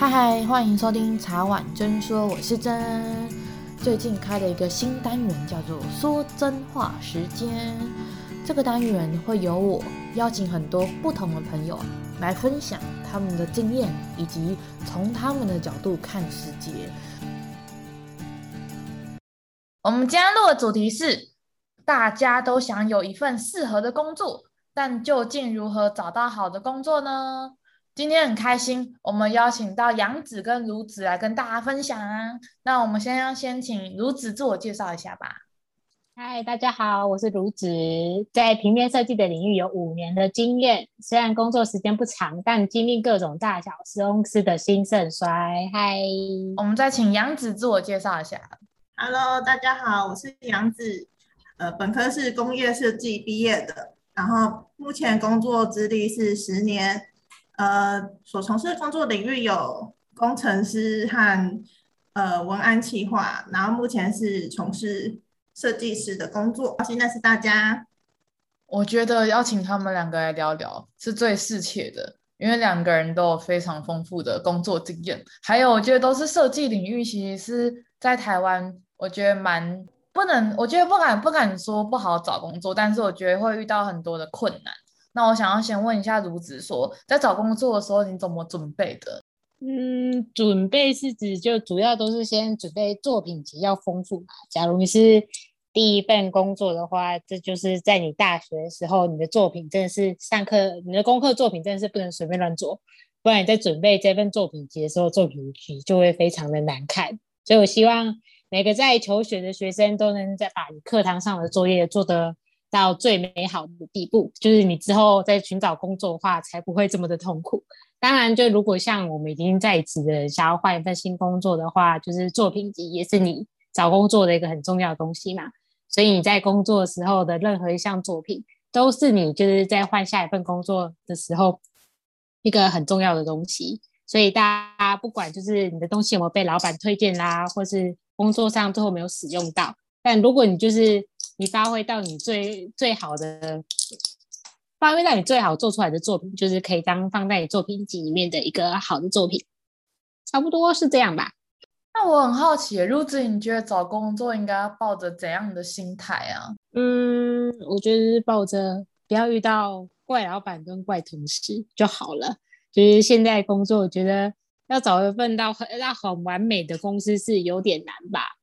嗨嗨，欢迎收听茶碗真说，我是真。最近开了一个新单元，叫做“说真话时间”。这个单元会由我邀请很多不同的朋友来分享他们的经验，以及从他们的角度看世界。我们今天录的主题是：大家都想有一份适合的工作，但究竟如何找到好的工作呢？今天很开心，我们邀请到杨子跟儒子来跟大家分享啊。那我们先要先请儒子自我介绍一下吧。嗨，大家好，我是儒子，在平面设计的领域有五年的经验。虽然工作时间不长，但经历各种大小公司的兴盛衰。嗨，我们再请杨子自我介绍一下。Hello，大家好，我是杨子，呃，本科是工业设计毕业的，然后目前工作资历是十年。呃，所从事的工作领域有工程师和呃文案企划，然后目前是从事设计师的工作。现在是大家，我觉得邀请他们两个来聊聊是最适切的，因为两个人都有非常丰富的工作经验，还有我觉得都是设计领域，其实是在台湾，我觉得蛮不能，我觉得不敢不敢说不好找工作，但是我觉得会遇到很多的困难。那我想要先问一下如子，说在找工作的时候你怎么准备的？嗯，准备是指就主要都是先准备作品集要丰富嘛。假如你是第一份工作的话，这就是在你大学的时候，你的作品真的是上课，你的功课作品真的是不能随便乱做，不然你在准备这份作品集的时候，作品集就会非常的难看。所以我希望每个在求学的学生都能在把你课堂上的作业做得。到最美好的地步，就是你之后在寻找工作的话，才不会这么的痛苦。当然，就如果像我们已经在职的，想要换一份新工作的话，就是作品集也是你找工作的一个很重要的东西嘛。所以你在工作时候的任何一项作品，都是你就是在换下一份工作的时候一个很重要的东西。所以大家不管就是你的东西有没有被老板推荐啦，或是工作上最后没有使用到，但如果你就是。你发挥到你最最好的，发挥到你最好做出来的作品，就是可以当放在你作品集里面的一个好的作品，差不多是这样吧。那我很好奇，儒子，你觉得找工作应该要抱着怎样的心态啊？嗯，我觉得是抱着不要遇到怪老板跟怪同事就好了。就是现在工作，我觉得要找一份到很要很完美的公司是有点难吧。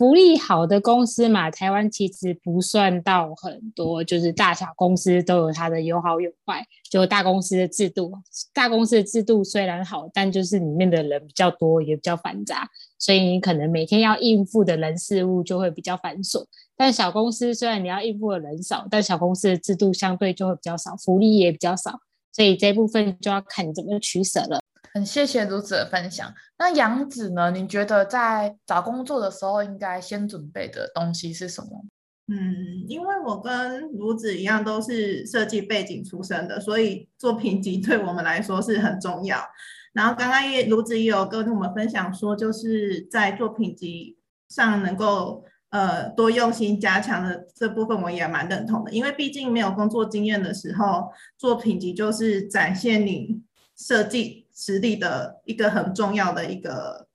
福利好的公司嘛，台湾其实不算到很多，就是大小公司都有它的有好有坏。就大公司的制度，大公司的制度虽然好，但就是里面的人比较多，也比较繁杂，所以你可能每天要应付的人事物就会比较繁琐。但小公司虽然你要应付的人少，但小公司的制度相对就会比较少，福利也比较少，所以这部分就要看你怎么取舍了。很谢谢儒子的分享。那杨子呢？你觉得在找工作的时候，应该先准备的东西是什么？嗯，因为我跟儒子一样都是设计背景出身的，所以作品集对我们来说是很重要。然后刚刚也卢子也有跟我们分享说，就是在作品集上能够呃多用心加强的这部分，我也蛮认同的。因为毕竟没有工作经验的时候，作品集就是展现你设计实力的一个很重要的一个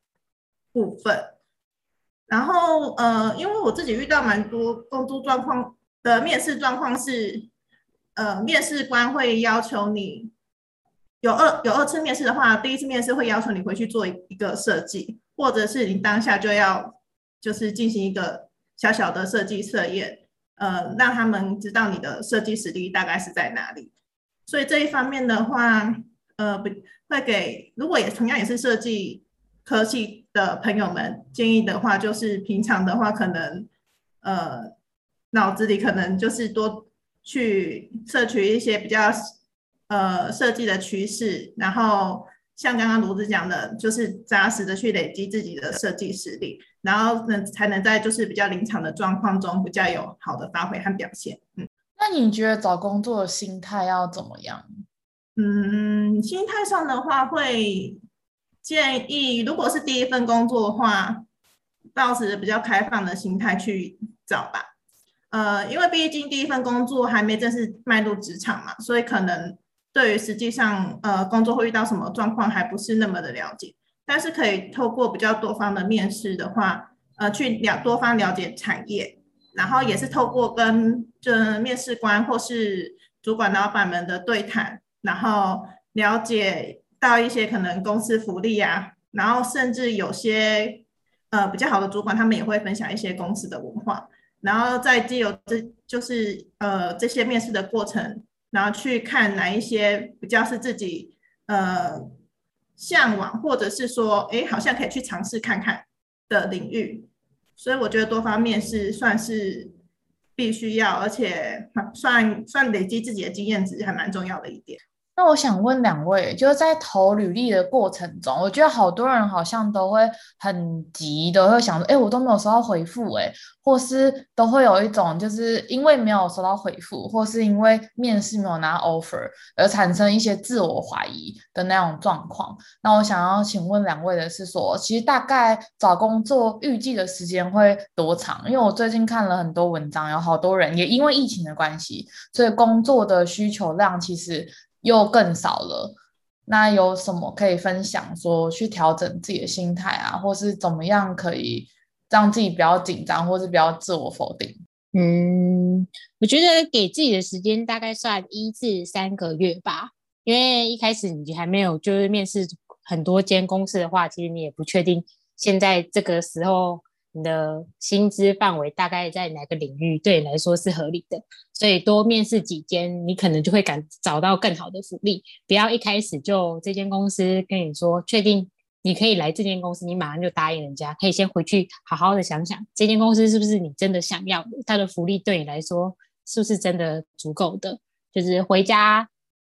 部分，然后呃，因为我自己遇到蛮多工作状况的面试状况是，呃，面试官会要求你有二有二次面试的话，第一次面试会要求你回去做一个设计，或者是你当下就要就是进行一个小小的设计测验，呃，让他们知道你的设计实力大概是在哪里。所以这一方面的话，呃，不会给，如果也同样也是设计科系的朋友们建议的话，就是平常的话，可能呃脑子里可能就是多去摄取一些比较呃设计的趋势，然后像刚刚卢子讲的，就是扎实的去累积自己的设计实力，然后能才能在就是比较临场的状况中比较有好的发挥和表现。嗯，那你觉得找工作的心态要怎么样？嗯，心态上的话，会建议，如果是第一份工作的话，抱持比较开放的心态去找吧。呃，因为毕竟第一份工作还没正式迈入职场嘛，所以可能对于实际上呃工作会遇到什么状况还不是那么的了解，但是可以透过比较多方的面试的话，呃，去了多方了解产业，然后也是透过跟这面试官或是主管老板们的对谈，然后了解到一些可能公司福利啊，然后甚至有些呃比较好的主管，他们也会分享一些公司的文化，然后再借由这就是呃这些面试的过程，然后去看哪一些比较是自己呃向往，或者是说哎好像可以去尝试看看的领域，所以我觉得多方面是算是必须要，而且算算累积自己的经验值还蛮重要的一点。那我想问两位，就是在投履历的过程中，我觉得好多人好像都会很急的，会想说，哎，我都没有收到回复，哎，或是都会有一种就是因为没有收到回复，或是因为面试没有拿 offer 而产生一些自我怀疑的那种状况。那我想要请问两位的是说，其实大概找工作预计的时间会多长？因为我最近看了很多文章，有好多人也因为疫情的关系，所以工作的需求量其实。又更少了，那有什么可以分享？说去调整自己的心态啊，或是怎么样可以让自己不要紧张，或是不要自我否定？嗯，我觉得给自己的时间大概算一至三个月吧，因为一开始你还没有就是面试很多间公司的话，其实你也不确定现在这个时候。你的薪资范围大概在哪个领域对你来说是合理的？所以多面试几间，你可能就会敢找到更好的福利。不要一开始就这间公司跟你说确定你可以来这间公司，你马上就答应人家。可以先回去好好的想想，这间公司是不是你真的想要的？它的福利对你来说是不是真的足够的？就是回家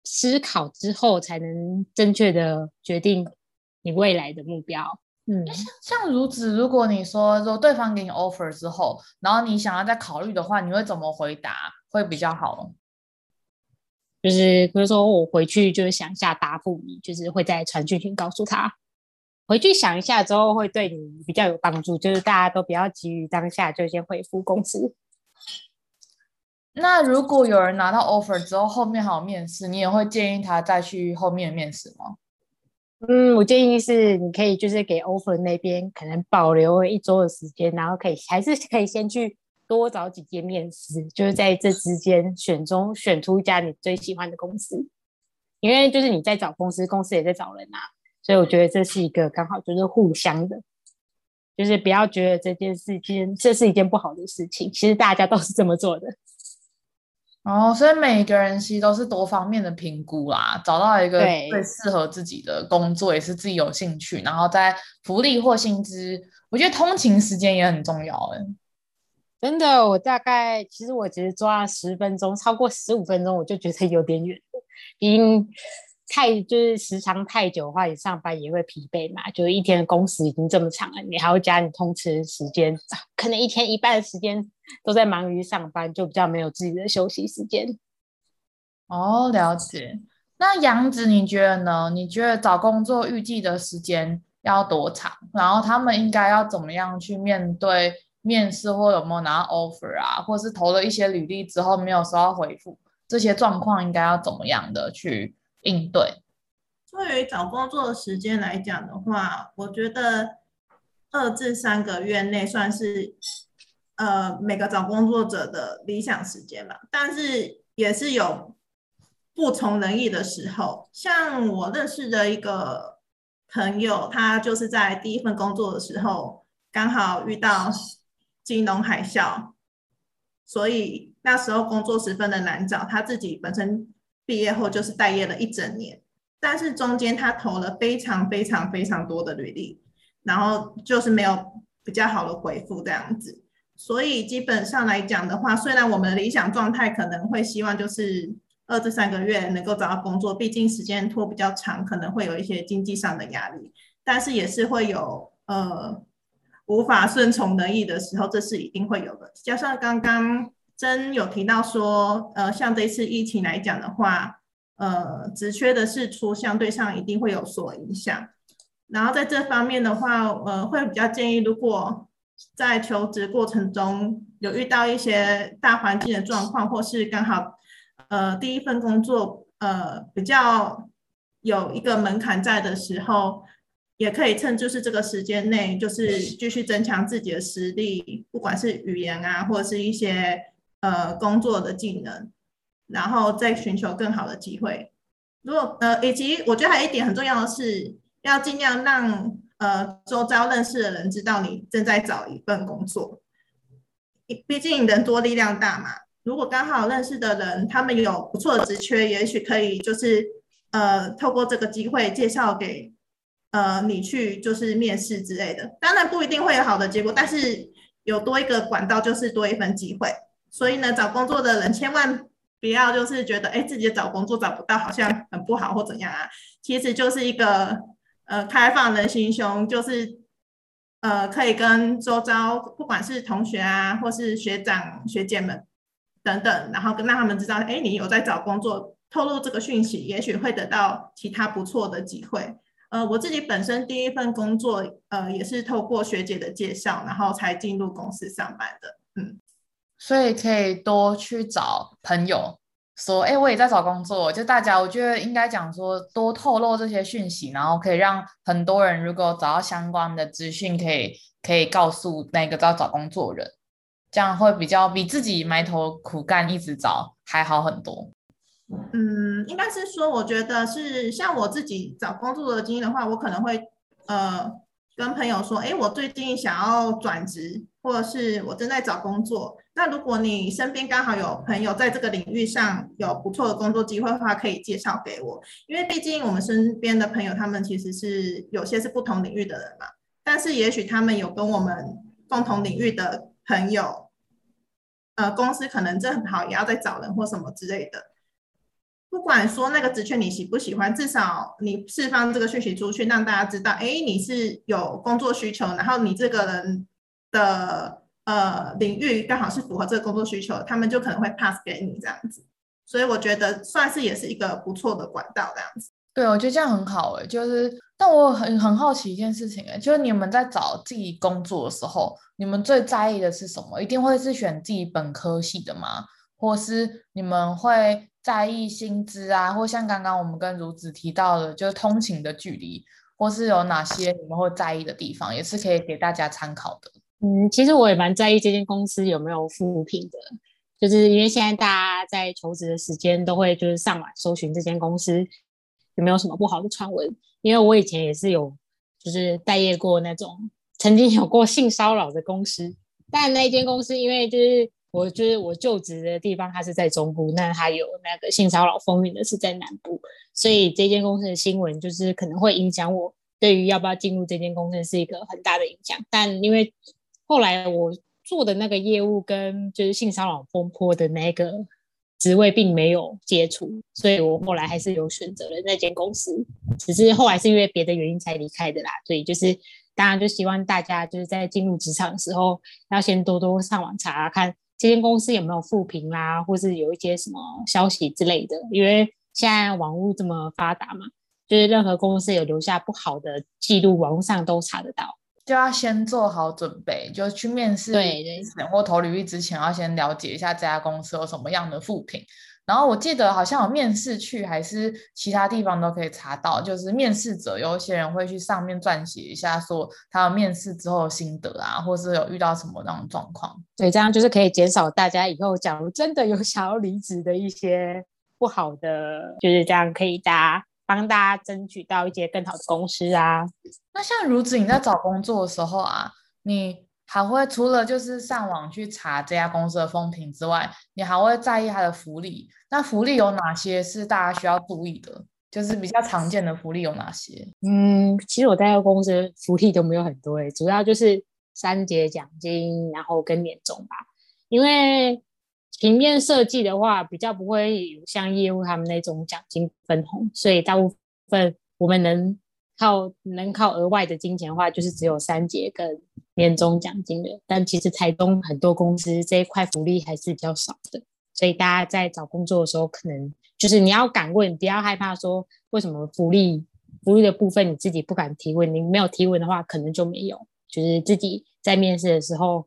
思考之后，才能正确的决定你未来的目标。嗯，像如此，如果你说说对方给你 offer 之后，然后你想要再考虑的话，你会怎么回答会比较好？就是比如说我回去就是想一下答复你，就是会在传讯群告诉他，回去想一下之后会对你比较有帮助。就是大家都不要急于当下就先回复公司。那如果有人拿到 offer 之后，后面还有面试，你也会建议他再去后面面试吗？嗯，我建议是，你可以就是给 offer 那边可能保留一周的时间，然后可以还是可以先去多找几间面试，就是在这之间选中选出一家你最喜欢的公司，因为就是你在找公司，公司也在找人啊，所以我觉得这是一个刚好就是互相的，就是不要觉得这件事情这是一件不好的事情，其实大家都是这么做的。哦，所以每个人其实都是多方面的评估啦，找到一个最适合自己的工作，也是自己有兴趣，然后在福利或薪资，我觉得通勤时间也很重要诶。真的，我大概其实我只是抓了十分钟，超过十五分钟我就觉得有点远，因。太就是时长太久的话，你上班也会疲惫嘛。就是一天的工时已经这么长了，你还要加你通勤时间，可能一天一半的时间都在忙于上班，就比较没有自己的休息时间。哦，了解。那杨子，你觉得呢？你觉得找工作预计的时间要多长？然后他们应该要怎么样去面对面试，或有没有拿 offer 啊，或是投了一些履历之后没有收到回复，这些状况应该要怎么样的去应对？对于找工作的时间来讲的话，我觉得二至三个月内算是呃每个找工作者的理想时间吧。但是也是有不从人意的时候，像我认识的一个朋友，他就是在第一份工作的时候刚好遇到金融海啸，所以那时候工作十分的难找，他自己本身。毕业后就是待业了一整年，但是中间他投了非常非常非常多的履历，然后就是没有比较好的回复这样子。所以基本上来讲的话，虽然我们的理想状态可能会希望就是二至三个月能够找到工作，毕竟时间拖比较长，可能会有一些经济上的压力，但是也是会有呃无法顺从人意的时候，这是一定会有的。加上刚刚。真有提到说，呃，像这次疫情来讲的话，呃，职缺的释出相对上一定会有所影响。然后在这方面的话，呃，会比较建议，如果在求职过程中有遇到一些大环境的状况，或是刚好，呃，第一份工作呃比较有一个门槛在的时候，也可以趁就是这个时间内，就是继续增强自己的实力，不管是语言啊，或者是一些呃工作的技能，然后再寻求更好的机会。如果呃，以及我觉得还有一点很重要的是，要尽量让呃周遭认识的人知道你正在找一份工作。毕竟人多力量大嘛。如果刚好认识的人他们有不错的职缺，也许可以就是呃透过这个机会介绍给呃你去就是面试之类的。当然不一定会有好的结果，但是有多一个管道就是多一份机会。所以呢，找工作的人千万。不要就是觉得哎，自己找工作找不到，好像很不好或怎样啊？其实就是一个呃开放的心胸，就是呃可以跟周遭不管是同学啊，或是学长学姐们等等，然后跟让他们知道，哎，你有在找工作，透露这个讯息，也许会得到其他不错的机会。呃，我自己本身第一份工作，呃，也是透过学姐的介绍，然后才进入公司上班的，嗯。所以可以多去找朋友说，哎，我也在找工作。就大家，我觉得应该讲说，多透露这些讯息，然后可以让很多人如果找到相关的资讯，可以可以告诉那个在找工作人，这样会比较比自己埋头苦干一直找还好很多。嗯，应该是说，我觉得是像我自己找工作的经验的话，我可能会呃跟朋友说，哎，我最近想要转职，或者是我正在找工作。那如果你身边刚好有朋友在这个领域上有不错的工作机会的话，可以介绍给我。因为毕竟我们身边的朋友，他们其实是有些是不同领域的人嘛。但是也许他们有跟我们共同领域的朋友，呃，公司可能正好也要在找人或什么之类的。不管说那个职缺你喜不喜欢，至少你释放这个讯息出去，让大家知道，哎，你是有工作需求，然后你这个人的。呃，领域刚好是符合这个工作需求，他们就可能会 pass 给你这样子，所以我觉得算是也是一个不错的管道这样子。对，我觉得这样很好诶，就是，但我很很好奇一件事情诶，就是你们在找自己工作的时候，你们最在意的是什么？一定会是选自己本科系的吗？或是你们会在意薪资啊？或像刚刚我们跟如子提到的，就是通勤的距离，或是有哪些你们会在意的地方，也是可以给大家参考的。嗯，其实我也蛮在意这间公司有没有负评的，就是因为现在大家在求职的时间都会就是上网搜寻这间公司有没有什么不好的传闻。因为我以前也是有就是待业过那种曾经有过性骚扰的公司，但那间公司因为就是我就是我就职的地方它是在中部，那它有那个性骚扰风云的是在南部，所以这间公司的新闻就是可能会影响我对于要不要进入这间公司是一个很大的影响。但因为后来我做的那个业务跟就是性骚扰风波的那个职位并没有接触，所以我后来还是有选择了那间公司，只是后来是因为别的原因才离开的啦。所以就是当然就希望大家就是在进入职场的时候，要先多多上网查看这间公司有没有复评啦，或是有一些什么消息之类的。因为现在网络这么发达嘛，就是任何公司有留下不好的记录，网络上都查得到。就要先做好准备，就去面试之前或投履历之前，要先了解一下这家公司有什么样的复评。然后我记得好像有面试去，还是其他地方都可以查到，就是面试者有一些人会去上面撰写一下，说他面试之后的心得啊，或是有遇到什么那种状况。对，这样就是可以减少大家以后假如真的有 想要离职的一些不好的，就是这样可以大家。帮大家争取到一些更好的公司啊。那像如子，你在找工作的时候啊，你还会除了就是上网去查这家公司的风评之外，你还会在意它的福利？那福利有哪些是大家需要注意的？就是比较常见的福利有哪些？嗯，其实我在公司福利都没有很多诶，主要就是三节奖金，然后跟年终吧，因为。平面设计的话，比较不会有像业务他们那种奖金分红，所以大部分我们能靠能靠额外的金钱的话，就是只有三节跟年终奖金的。但其实台东很多公司这一块福利还是比较少的，所以大家在找工作的时候，可能就是你要敢问，不要害怕说为什么福利福利的部分你自己不敢提问，你没有提问的话，可能就没有，就是自己在面试的时候。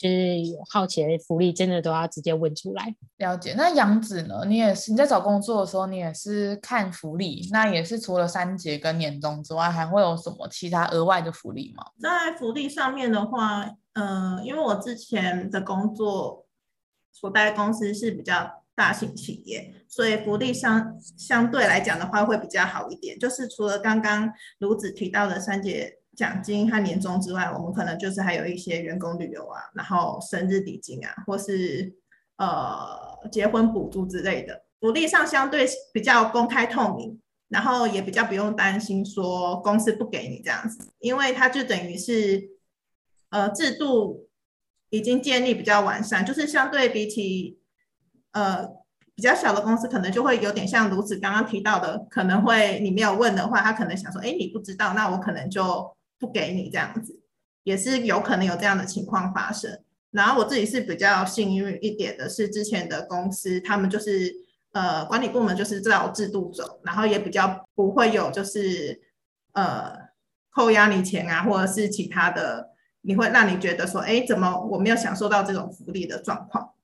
就是有好奇的福利，真的都要直接问出来。了解。那杨子呢？你也是你在找工作的时候，你也是看福利，那也是除了三节跟年终之外，还会有什么其他额外的福利吗？在福利上面的话，嗯、呃，因为我之前的工作所在公司是比较大型企业，所以福利相相对来讲的话会比较好一点。就是除了刚刚卢子提到的三节。奖金和年终之外，我们可能就是还有一些员工旅游啊，然后生日礼金啊，或是呃结婚补助之类的，福利上相对比较公开透明，然后也比较不用担心说公司不给你这样子，因为它就等于是呃制度已经建立比较完善，就是相对比起呃比较小的公司，可能就会有点像如此刚刚提到的，可能会你没有问的话，他可能想说，哎，你不知道，那我可能就。不给你这样子，也是有可能有这样的情况发生。然后我自己是比较幸运一点的，是之前的公司，他们就是呃管理部门就是照制度走，然后也比较不会有就是呃扣押你钱啊，或者是其他的，你会让你觉得说，哎，怎么我没有享受到这种福利的状况？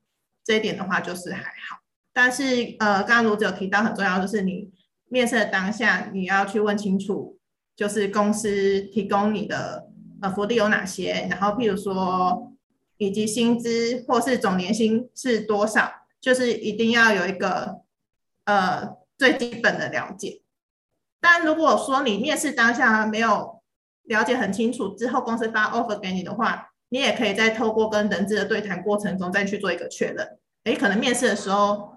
这一点的话就是还好。但是呃，刚刚卢子有提到很重要，就是你面试的当下，你要去问清楚。就是公司提供你的呃福利有哪些，然后譬如说以及薪资或是总年薪是多少，就是一定要有一个呃最基本的了解。但如果说你面试当下没有了解很清楚，之后公司发 offer 给你的话，你也可以再透过跟人资的对谈过程中再去做一个确认。诶，可能面试的时候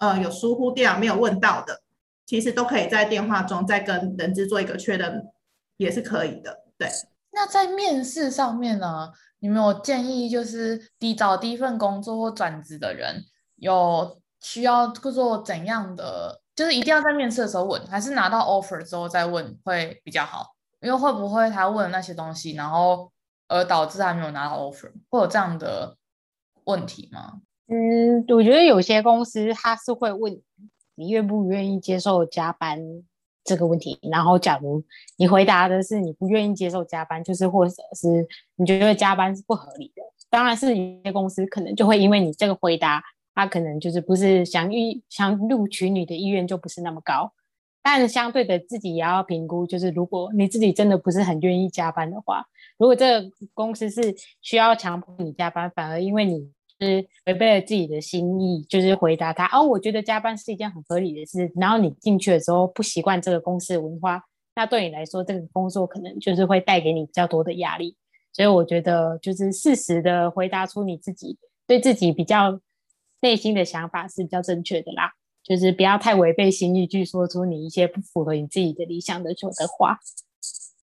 呃有疏忽掉没有问到的。其实都可以在电话中再跟人资做一个确认，也是可以的。对，那在面试上面呢，你们有建议就是第找第一份工作或转职的人，有需要做怎样的？就是一定要在面试的时候问，还是拿到 offer 之后再问会比较好？因为会不会他问那些东西，然后而导致他没有拿到 offer，会有这样的问题吗？嗯，我觉得有些公司他是会问。你愿不愿意接受加班这个问题？然后，假如你回答的是你不愿意接受加班，就是或者是你觉得加班是不合理的，当然是有些公司可能就会因为你这个回答，他可能就是不是想预想录取你的意愿就不是那么高。但相对的，自己也要评估，就是如果你自己真的不是很愿意加班的话，如果这个公司是需要强迫你加班，反而因为你。是违背了自己的心意，就是回答他哦，我觉得加班是一件很合理的事。然后你进去的时候不习惯这个公司的文化，那对你来说这个工作可能就是会带给你比较多的压力。所以我觉得就是适时的回答出你自己对自己比较内心的想法是比较正确的啦，就是不要太违背心意去说出你一些不符合你自己的理想的说的话。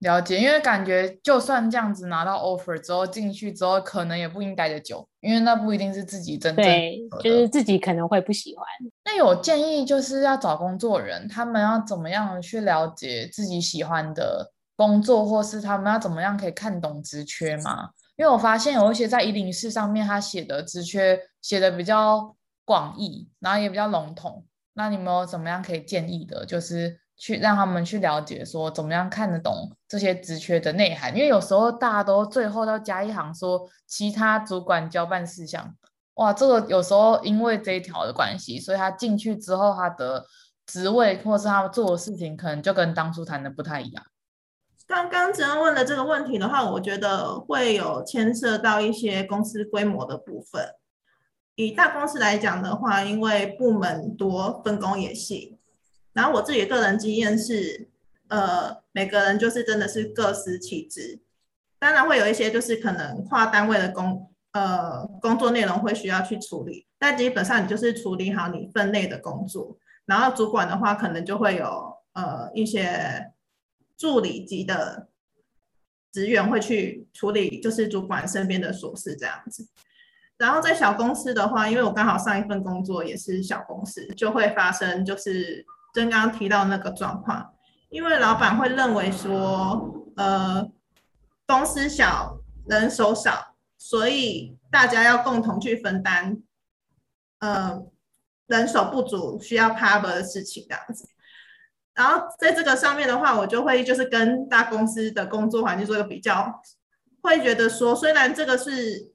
了解，因为感觉就算这样子拿到 offer 之后进去之后，可能也不一定待得久，因为那不一定是自己真正对，就是自己可能会不喜欢。那有建议就是要找工作人，他们要怎么样去了解自己喜欢的工作，或是他们要怎么样可以看懂职缺吗？因为我发现有一些在一零四上面他写的职缺写的比较广义，然后也比较笼统。那你们有怎么样可以建议的？就是。去让他们去了解，说怎么样看得懂这些职缺的内涵，因为有时候大家都最后要加一行说其他主管交办事项，哇，这个有时候因为这一条的关系，所以他进去之后他的职位或是他做的事情，可能就跟当初谈的不太一样。刚刚只要问的这个问题的话，我觉得会有牵涉到一些公司规模的部分。以大公司来讲的话，因为部门多，分工也细。然后我自己个人经验是，呃，每个人就是真的是各司其职，当然会有一些就是可能跨单位的工，呃，工作内容会需要去处理，但基本上你就是处理好你分内的工作，然后主管的话可能就会有呃一些助理级的职员会去处理，就是主管身边的琐事这样子。然后在小公司的话，因为我刚好上一份工作也是小公司，就会发生就是。刚刚提到那个状况，因为老板会认为说，呃，公司小，人手少，所以大家要共同去分担，呃，人手不足需要 cover 的事情这样子。然后在这个上面的话，我就会就是跟大公司的工作环境做一个比较，会觉得说，虽然这个是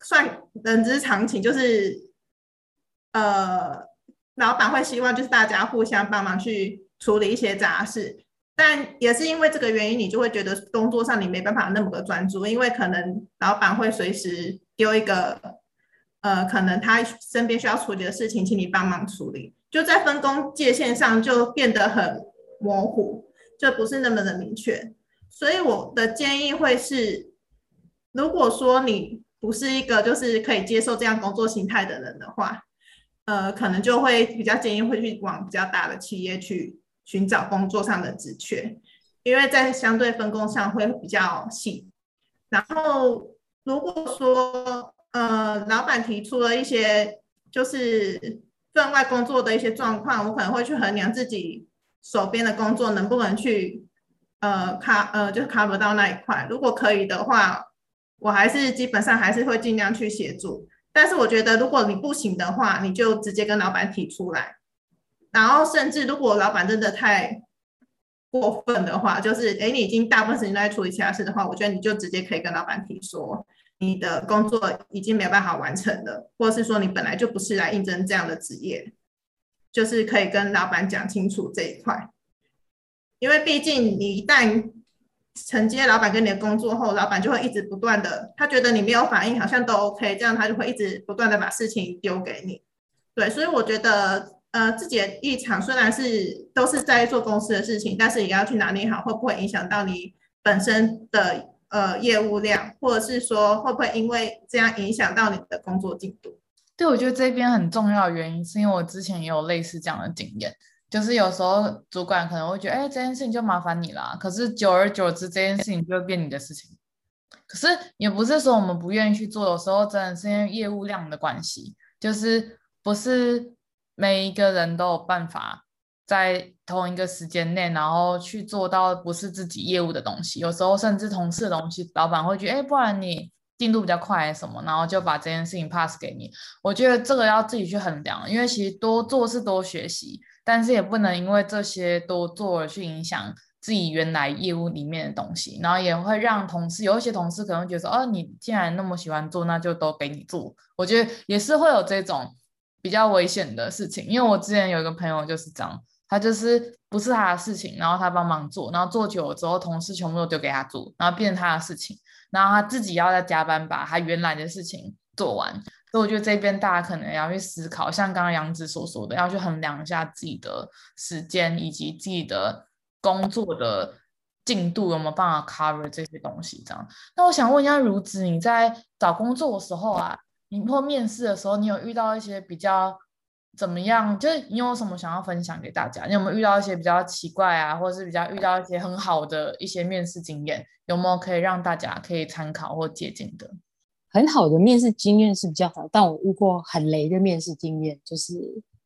算人之常情，就是呃，老板会希望就是大家互相帮忙去处理一些杂事，但也是因为这个原因，你就会觉得工作上你没办法那么的专注，因为可能老板会随时丢一个呃，可能他身边需要处理的事情，请你帮忙处理，就在分工界限上就变得很模糊，就不是那么的明确。所以我的建议会是，如果说你不是一个就是可以接受这样工作形态的人的话，呃，可能就会比较建议会去往比较大的企业去寻找工作上的职缺，因为在相对分工上会比较细。然后如果说呃老板提出了一些就是分外工作的一些状况，我可能会去衡量自己手边的工作能不能去呃卡呃就是 cover 到那一块，如果可以的话。我还是基本上还是会尽量去协助，但是我觉得如果你不行的话，你就直接跟老板提出来，然后甚至如果老板真的太过分的话，就是诶，你已经大部分时间都在处理其他事的话，我觉得你就直接可以跟老板提说，你的工作已经没有办法完成了，或者是说你本来就不是来应征这样的职业，就是可以跟老板讲清楚这一块，因为毕竟你一旦承接老板跟你的工作后，老板就会一直不断的，他觉得你没有反应，好像都 OK，这样他就会一直不断的把事情丢给你。对，所以我觉得，呃，自己的立场虽然是都是在做公司的事情，但是也要去拿捏好，会不会影响到你本身的呃业务量，或者是说会不会因为这样影响到你的工作进度。对，我觉得这边很重要的原因，是因为我之前也有类似这样的经验。就是有时候主管可能会觉得，哎，这件事情就麻烦你了。可是久而久之，这件事情就会变你的事情。可是也不是说我们不愿意去做，有时候真的是因为业务量的关系，就是不是每一个人都有办法在同一个时间内，然后去做到不是自己业务的东西。有时候甚至同事的东西，老板会觉得，哎，不然你进度比较快什么，然后就把这件事情 pass 给你。我觉得这个要自己去衡量，因为其实多做是多学习。但是也不能因为这些多做而去影响自己原来业务里面的东西，然后也会让同事有一些同事可能觉得说，哦，你既然那么喜欢做，那就都给你做。我觉得也是会有这种比较危险的事情，因为我之前有一个朋友就是这样，他就是不是他的事情，然后他帮忙做，然后做久了之后，同事全部都丢给他做，然后变成他的事情，然后他自己要再加班把他原来的事情做完。所以我觉得这边大家可能要去思考，像刚刚杨子所说的，要去衡量一下自己的时间以及自己的工作的进度有没有办法 cover 这些东西。这样，那我想问一下如子，你在找工作的时候啊，你或面试的时候，你有遇到一些比较怎么样？就是你有什么想要分享给大家？你有没有遇到一些比较奇怪啊，或者是比较遇到一些很好的一些面试经验？有没有可以让大家可以参考或借鉴的？很好的面试经验是比较好，但我遇过很雷的面试经验，就是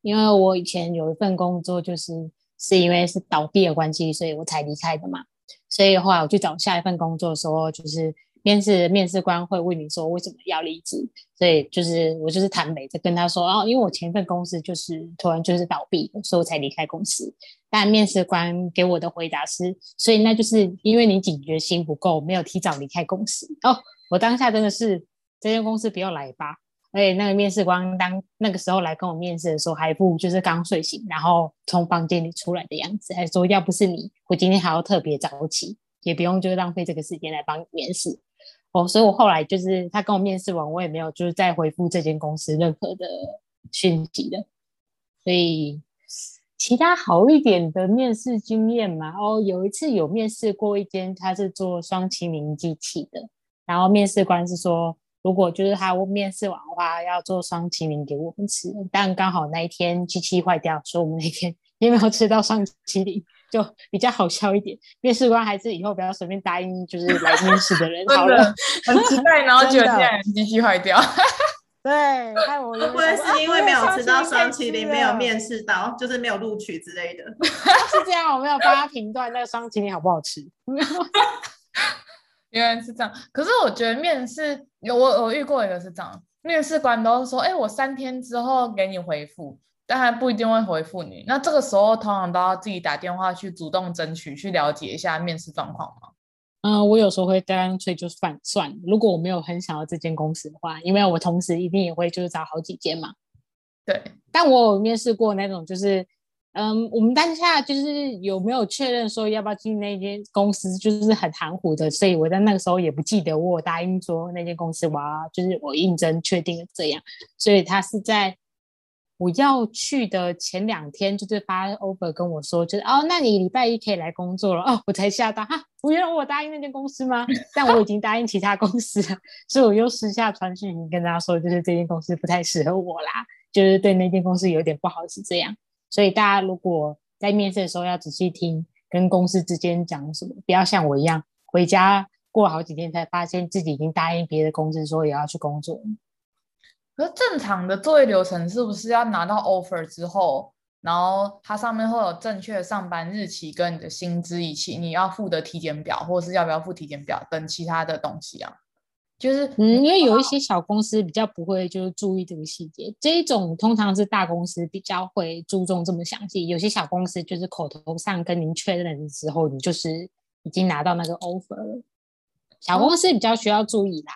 因为我以前有一份工作，就是是因为是倒闭的关系，所以我才离开的嘛。所以后来我去找下一份工作的时候，就是面试面试官会问你说为什么要离职，所以就是我就是坦白的跟他说，哦，因为我前一份公司就是突然就是倒闭，所以我才离开公司。但面试官给我的回答是，所以那就是因为你警觉心不够，没有提早离开公司。哦，我当下真的是。这间公司不要来吧！而且那个面试官当那个时候来跟我面试的时候，还不就是刚睡醒，然后从房间里出来的样子，还说要不是你，我今天还要特别早起，也不用就浪费这个时间来帮你面试。哦，所以我后来就是他跟我面试完，我也没有就是再回复这间公司任何的讯息的。所以其他好一点的面试经验嘛，哦，有一次有面试过一间，他是做双麒麟机器的，然后面试官是说。如果就是他面试完的话，要做双麒麟给我们吃，但刚好那一天机器坏掉，所以我们那天也没有吃到双麒麟，就比较好笑一点。面试官还是以后不要随便答应就是来面试的人 好了，很期待，然后就这样机器坏掉。对，害我会不会是因为没有吃到双麒麟，没有面试到，就是没有录取之类的？是这样，我没有帮他评断那个双麒麟好不好吃。原来是这样，可是我觉得面试有我我遇过一个是这样，面试官都说，哎，我三天之后给你回复，但还不一定会回复你。那这个时候通常都要自己打电话去主动争取，去了解一下面试状况吗？嗯，我有时候会干脆就算算，如果我没有很想要这间公司的话，因为我同时一定也会就是找好几间嘛。对，但我有面试过那种就是。嗯，我们当下就是有没有确认说要不要进那间公司，就是很含糊的，所以我在那个时候也不记得我答应说那间公司我要就是我应征确定了这样，所以他是在我要去的前两天就是发 offer 跟我说，就是哦，那你礼拜一可以来工作了哦，我才吓到哈，我原来我答应那间公司吗？但我已经答应其他公司了，所以我又私下传讯跟大家说，就是这间公司不太适合我啦，就是对那间公司有点不好是这样。所以大家如果在面试的时候要仔细听，跟公司之间讲什么，不要像我一样回家过好几天才发现自己已经答应别的公司说也要去工作。可是正常的作业流程是不是要拿到 offer 之后，然后它上面会有正确的上班日期跟你的薪资一起，你要付的体检表，或是要不要付体检表等其他的东西啊？就是嗯，因为有一些小公司比较不会就是注意这个细节，这一种通常是大公司比较会注重这么详细。有些小公司就是口头上跟您确认的时候，你就是已经拿到那个 offer 了。小公司比较需要注意啦。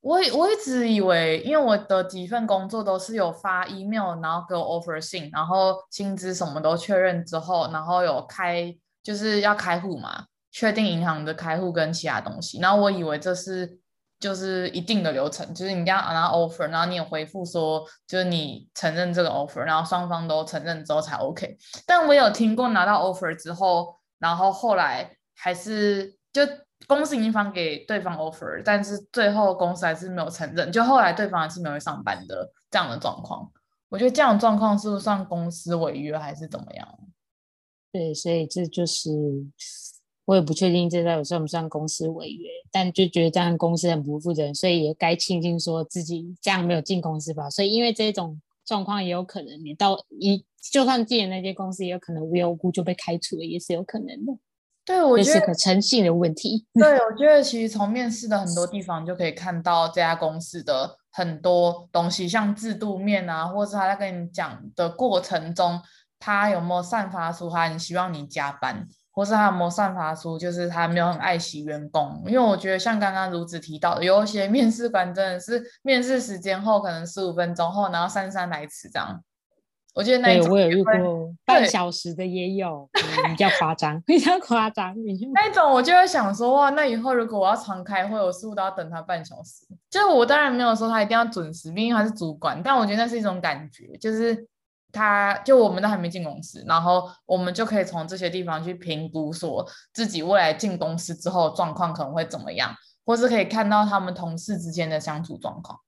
我我一直以为，因为我的几份工作都是有发 email，然后给我 offer 信，然后薪资什么都确认之后，然后有开就是要开户嘛，确定银行的开户跟其他东西，然后我以为这是。就是一定的流程，就是你一定要拿到 offer，然后你有回复说，就是你承认这个 offer，然后双方都承认之后才 OK。但我有听过拿到 offer 之后，然后后来还是就公司已经发给对方 offer，但是最后公司还是没有承认，就后来对方还是没有上班的这样的状况。我觉得这样状况是不是算公司违约还是怎么样？对，所以这就是。我也不确定这到底算不算公司违约，但就觉得这样公司很不负责任，所以也该庆幸说自己这样没有进公司吧。所以因为这种状况也有可能，你到一就算进了那间公司，也有可能无缘无故就被开除了，也是有可能的。对，我觉得这是个诚信的问题。对，我觉得其实从面试的很多地方就可以看到这家公司的很多东西，像制度面啊，或是他在跟你讲的过程中，他有没有散发出他很希望你加班。或是他有没有散发出，就是他没有很爱惜员工，因为我觉得像刚刚如子提到的，有一些面试官真的是面试时间后可能十五分钟后，然后姗姗来迟这样。我觉得那一种我有遇过半小时的也有，比较夸张，比较夸张。那一种我就会想说哇，那以后如果我要常开会，我是不是都要等他半小时？就是我当然没有说他一定要准时，毕竟他是主管，但我觉得那是一种感觉，就是。他就我们都还没进公司，然后我们就可以从这些地方去评估，说自己未来进公司之后状况可能会怎么样，或是可以看到他们同事之间的相处状况。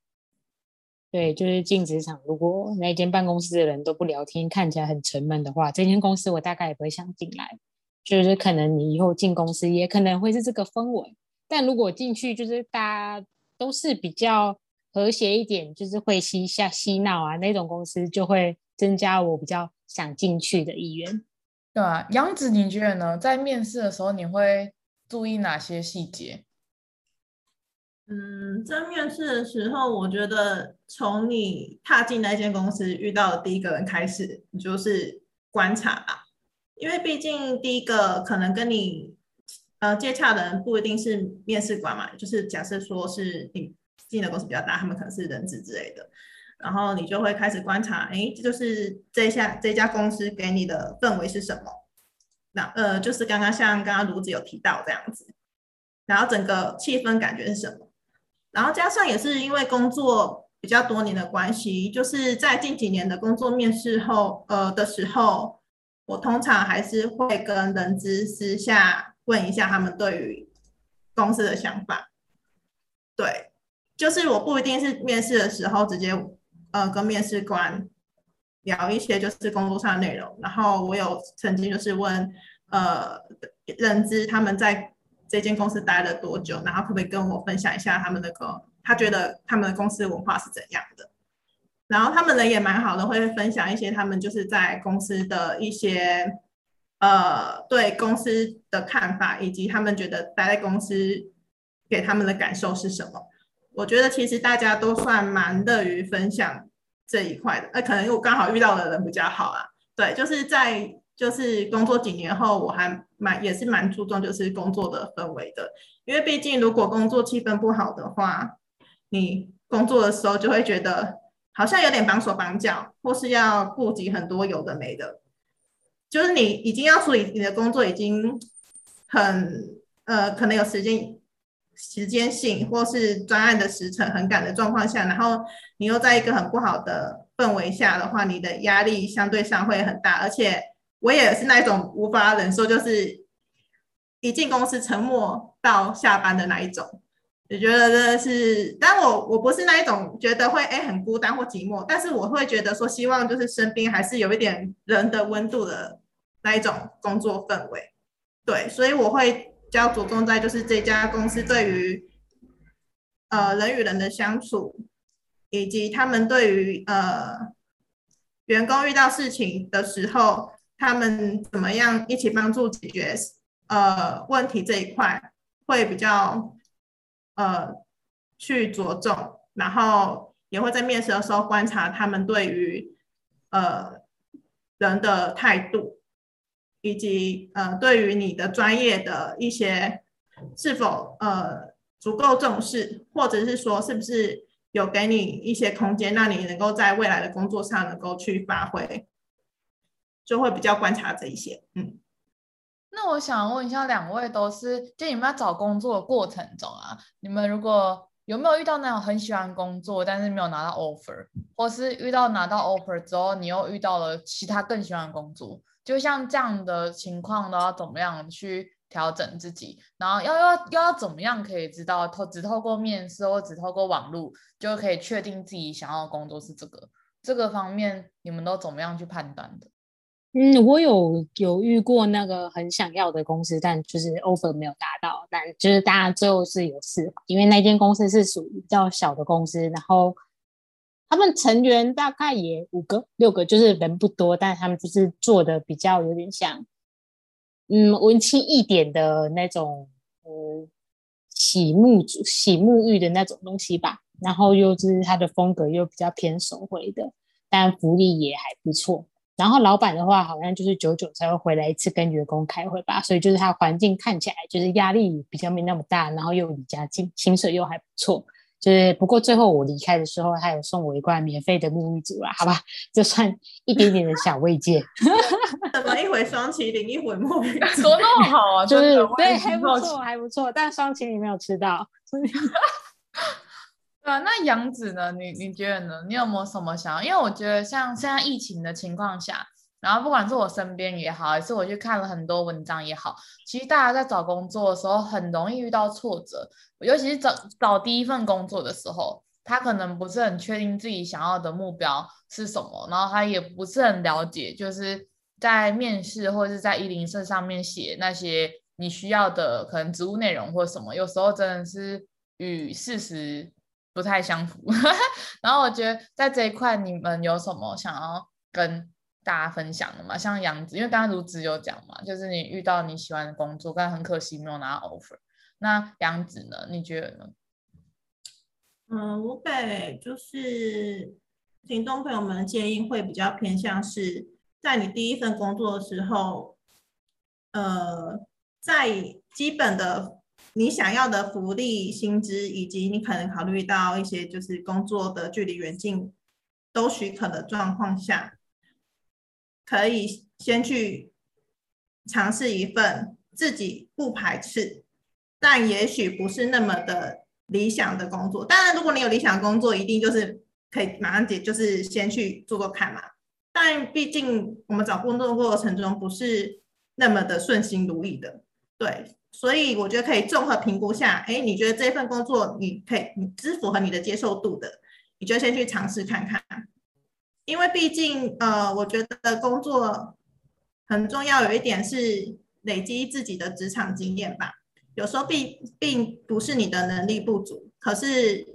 对，就是进职场，如果那间办公室的人都不聊天，看起来很沉闷的话，这间公司我大概也不会想进来。就是可能你以后进公司也可能会是这个氛围，但如果进去就是大家都是比较和谐一点，就是会嬉笑嬉闹啊那种公司就会。增加我比较想进去的意愿，对啊，杨子，你觉得呢？在面试的时候，你会注意哪些细节？嗯，在面试的时候，我觉得从你踏进那间公司遇到的第一个人开始，你就是观察吧。因为毕竟第一个可能跟你呃接洽的人不一定是面试官嘛，就是假设说是你进的公司比较大，他们可能是人资之类的。然后你就会开始观察，哎，这就是这下这家公司给你的氛围是什么？那呃，就是刚刚像刚刚卢子有提到这样子，然后整个气氛感觉是什么？然后加上也是因为工作比较多年的关系，就是在近几年的工作面试后呃的时候，我通常还是会跟人资私下问一下他们对于公司的想法。对，就是我不一定是面试的时候直接。呃，跟面试官聊一些就是工作上的内容，然后我有曾经就是问呃，人资他们在这间公司待了多久，然后可不可以跟我分享一下他们的个，他觉得他们的公司文化是怎样的，然后他们人也蛮好的，会分享一些他们就是在公司的一些呃对公司的看法，以及他们觉得待在公司给他们的感受是什么。我觉得其实大家都算蛮乐于分享这一块的，那可能我刚好遇到的人比较好啊。对，就是在就是工作几年后，我还蛮也是蛮注重就是工作的氛围的，因为毕竟如果工作气氛不好的话，你工作的时候就会觉得好像有点绑手绑脚，或是要顾及很多有的没的，就是你已经要处理你的工作已经很呃可能有时间。时间性或是专案的时程很赶的状况下，然后你又在一个很不好的氛围下的话，你的压力相对上会很大。而且我也是那种无法忍受，就是一进公司沉默到下班的那一种。我觉得真的是，但我我不是那一种觉得会哎很孤单或寂寞，但是我会觉得说希望就是身边还是有一点人的温度的那一种工作氛围。对，所以我会。较着重在就是这家公司对于呃人与人的相处，以及他们对于呃员工遇到事情的时候，他们怎么样一起帮助解决呃问题这一块，会比较呃去着重，然后也会在面试的时候观察他们对于呃人的态度。以及呃，对于你的专业的一些是否呃足够重视，或者是说是不是有给你一些空间，让你能够在未来的工作上能够去发挥，就会比较观察这一些。嗯，那我想问一下，两位都是就你们在找工作的过程中啊，你们如果有没有遇到那种很喜欢工作，但是没有拿到 offer，或是遇到拿到 offer 之后，你又遇到了其他更喜欢的工作？就像这样的情况，都要怎么样去调整自己？然后要要要怎么样可以知道透只透过面试或只透过网络就可以确定自己想要的工作是这个？这个方面你们都怎么样去判断的？嗯，我有有遇过那个很想要的公司，但就是 offer 没有达到，但就是大家最后是有试，因为那间公司是属于比较小的公司，然后。他们成员大概也五个、六个，就是人不多，但是他们就是做的比较有点像，嗯，文青一点的那种，嗯，洗沐洗沐浴的那种东西吧。然后又是他的风格又比较偏手绘的，但福利也还不错。然后老板的话，好像就是久久才会回来一次跟员工开会吧，所以就是他环境看起来就是压力比较没那么大，然后又离家近，薪水又还不错。就是，不过最后我离开的时候，他有送我一罐免费的沐浴乳啦，好吧，就算一点点的小慰藉。怎么一回双麒麟，一回沐浴 乳，说那么好啊？就是对，还不错，还不错。但双麒麟没有吃到。对啊，那杨子呢？你你觉得呢？你有没有什么想要？因为我觉得像现在疫情的情况下。然后不管是我身边也好，还是我去看了很多文章也好，其实大家在找工作的时候很容易遇到挫折，尤其是找找第一份工作的时候，他可能不是很确定自己想要的目标是什么，然后他也不是很了解，就是在面试或者是在一零四上面写那些你需要的可能职务内容或什么，有时候真的是与事实不太相符。然后我觉得在这一块，你们有什么想要跟大家分享的嘛，像杨子，因为刚刚如子有讲嘛，就是你遇到你喜欢的工作，但很可惜没有拿到 offer。那杨子呢？你觉得呢？嗯，我给就是听众朋友们的建议会比较偏向是在你第一份工作的时候，呃，在基本的你想要的福利、薪资，以及你可能考虑到一些就是工作的距离远近都许可的状况下。可以先去尝试一份自己不排斥，但也许不是那么的理想的工作。当然，如果你有理想工作，一定就是可以马上解，就是先去做做看嘛。但毕竟我们找工作的过程中不是那么的顺心如意的，对，所以我觉得可以综合评估下，哎，你觉得这份工作你可以，你是符合你的接受度的，你就先去尝试看看。因为毕竟，呃，我觉得工作很重要，有一点是累积自己的职场经验吧。有时候并并不是你的能力不足，可是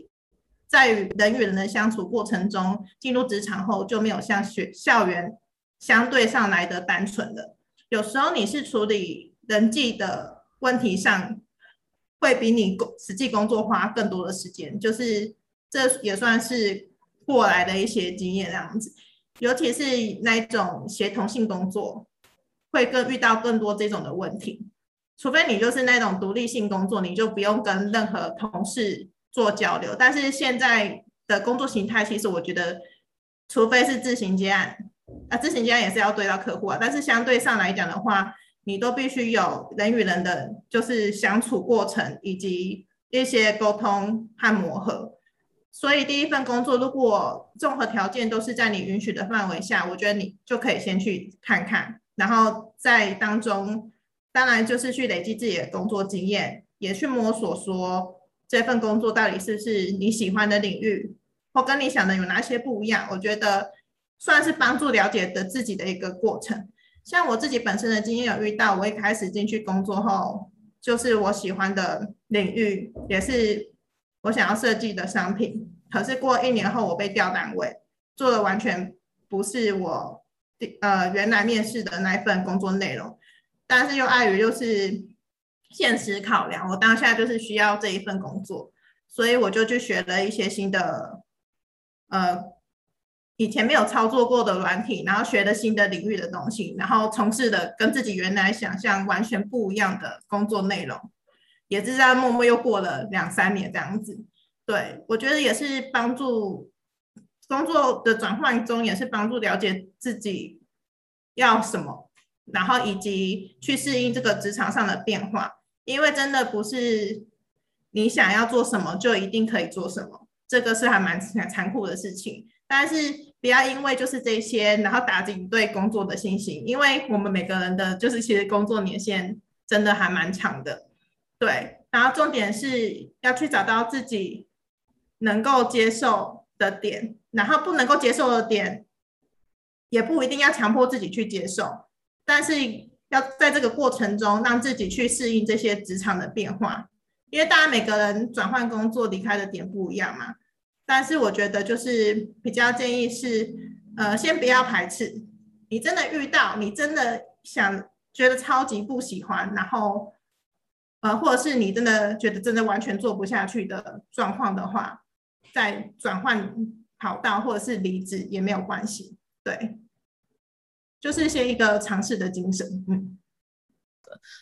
在与人与人的相处过程中，进入职场后就没有像学校园相对上来的单纯了。有时候你是处理人际的问题上，会比你工实际工作花更多的时间，就是这也算是。过来的一些经验这样子，尤其是那种协同性工作，会更遇到更多这种的问题。除非你就是那种独立性工作，你就不用跟任何同事做交流。但是现在的工作形态，其实我觉得，除非是自行接案，啊，自行接案也是要对到客户啊。但是相对上来讲的话，你都必须有人与人的就是相处过程，以及一些沟通和磨合。所以第一份工作，如果综合条件都是在你允许的范围下，我觉得你就可以先去看看，然后在当中。当然，就是去累积自己的工作经验，也去摸索说这份工作到底是不是你喜欢的领域，或跟你想的有哪些不一样。我觉得算是帮助了解的自己的一个过程。像我自己本身的经验有遇到，我一开始进去工作后，就是我喜欢的领域，也是我想要设计的商品。可是过一年后，我被调单位，做的完全不是我呃原来面试的那一份工作内容。但是又碍于就是现实考量，我当下就是需要这一份工作，所以我就去学了一些新的，呃，以前没有操作过的软体，然后学了新的领域的东西，然后从事的跟自己原来想象完全不一样的工作内容，也是在默默又过了两三年这样子。对，我觉得也是帮助工作的转换中，也是帮助了解自己要什么。然后以及去适应这个职场上的变化，因为真的不是你想要做什么就一定可以做什么，这个是还蛮蛮残酷的事情。但是不要因为就是这些，然后打击你对工作的信心，因为我们每个人的就是其实工作年限真的还蛮长的，对。然后重点是要去找到自己能够接受的点，然后不能够接受的点，也不一定要强迫自己去接受。但是要在这个过程中让自己去适应这些职场的变化，因为大家每个人转换工作离开的点不一样嘛。但是我觉得就是比较建议是，呃，先不要排斥。你真的遇到，你真的想觉得超级不喜欢，然后，呃，或者是你真的觉得真的完全做不下去的状况的话，再转换跑道或者是离职也没有关系，对。就是先一个尝试的精神，嗯，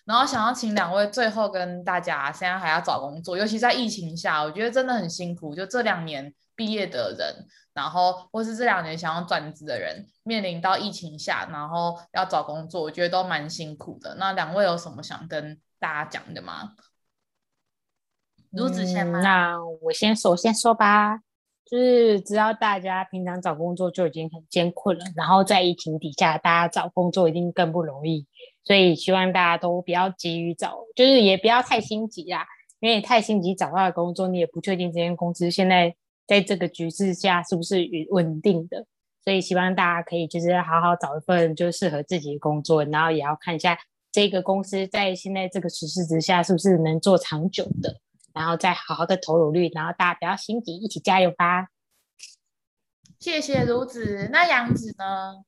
然后想要请两位最后跟大家，现在还要找工作，尤其在疫情下，我觉得真的很辛苦。就这两年毕业的人，然后或是这两年想要转职的人，面临到疫情下，然后要找工作，我觉得都蛮辛苦的。那两位有什么想跟大家讲的吗？如子先吗？那我先首先说吧。就是知道大家平常找工作就已经很艰困了，然后在疫情底下，大家找工作一定更不容易，所以希望大家都不要急于找，就是也不要太心急啦，因为太心急找到的工作，你也不确定这间公司现在在这个局势下是不是稳定的，所以希望大家可以就是好好找一份就适合自己的工作，然后也要看一下这个公司在现在这个时势之下是不是能做长久的。然后再好好的投入率，然后大家不要心急，一起加油吧！谢谢如子，那杨子呢？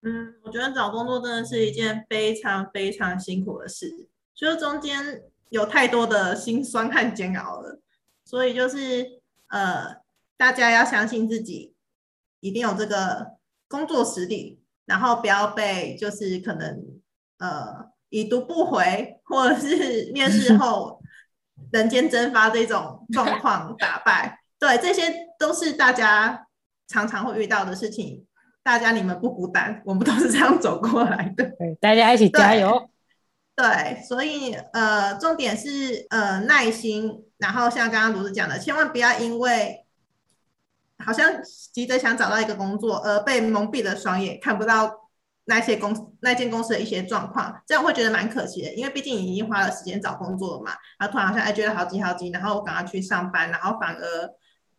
嗯，我觉得找工作真的是一件非常非常辛苦的事，就是中间有太多的辛酸和煎熬了，所以就是呃，大家要相信自己，一定有这个工作实力，然后不要被就是可能呃已读不回，或者是面试后。人间蒸发这种状况打败，对，这些都是大家常常会遇到的事情。大家你们不孤单，我们都是这样走过来的。对，大家一起加油。对，对，所以呃，重点是呃耐心，然后像刚刚卢子讲的，千万不要因为好像急着想找到一个工作而被蒙蔽了双眼，看不到。那些公那间公司的一些状况，这样会觉得蛮可惜的，因为毕竟已经花了时间找工作了嘛，然后突然好像哎觉得好急好急，然后我赶快去上班，然后反而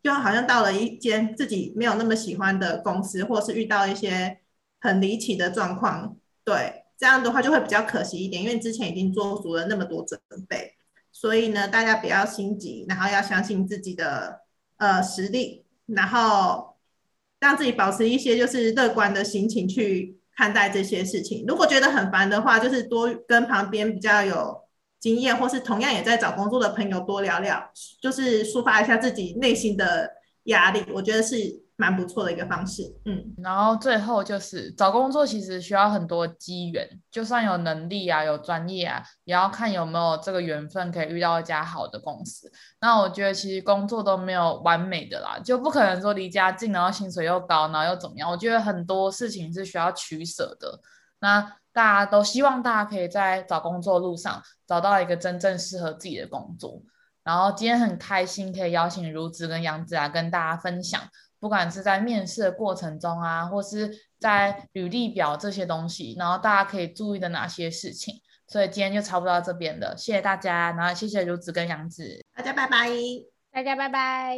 就好像到了一间自己没有那么喜欢的公司，或是遇到一些很离奇的状况，对，这样的话就会比较可惜一点，因为之前已经做足了那么多准备，所以呢，大家不要心急，然后要相信自己的呃实力，然后让自己保持一些就是乐观的心情去。看待这些事情，如果觉得很烦的话，就是多跟旁边比较有经验，或是同样也在找工作的朋友多聊聊，就是抒发一下自己内心的压力。我觉得是蛮不错的一个方式。嗯，然后最后就是找工作其实需要很多机缘，就算有能力啊，有专业啊，也要看有没有这个缘分可以遇到一家好的公司。那我觉得其实工作都没有完美的啦，就不可能说离家近，然后薪水又高，然后又怎么样？我觉得很多事情是需要取舍的。那大家都希望大家可以在找工作路上找到一个真正适合自己的工作。然后今天很开心可以邀请如子跟杨子来跟大家分享，不管是在面试的过程中啊，或是在履历表这些东西，然后大家可以注意的哪些事情。所以今天就差不多到这边了，谢谢大家，然后谢谢如子跟杨子，大家拜拜。大家拜拜，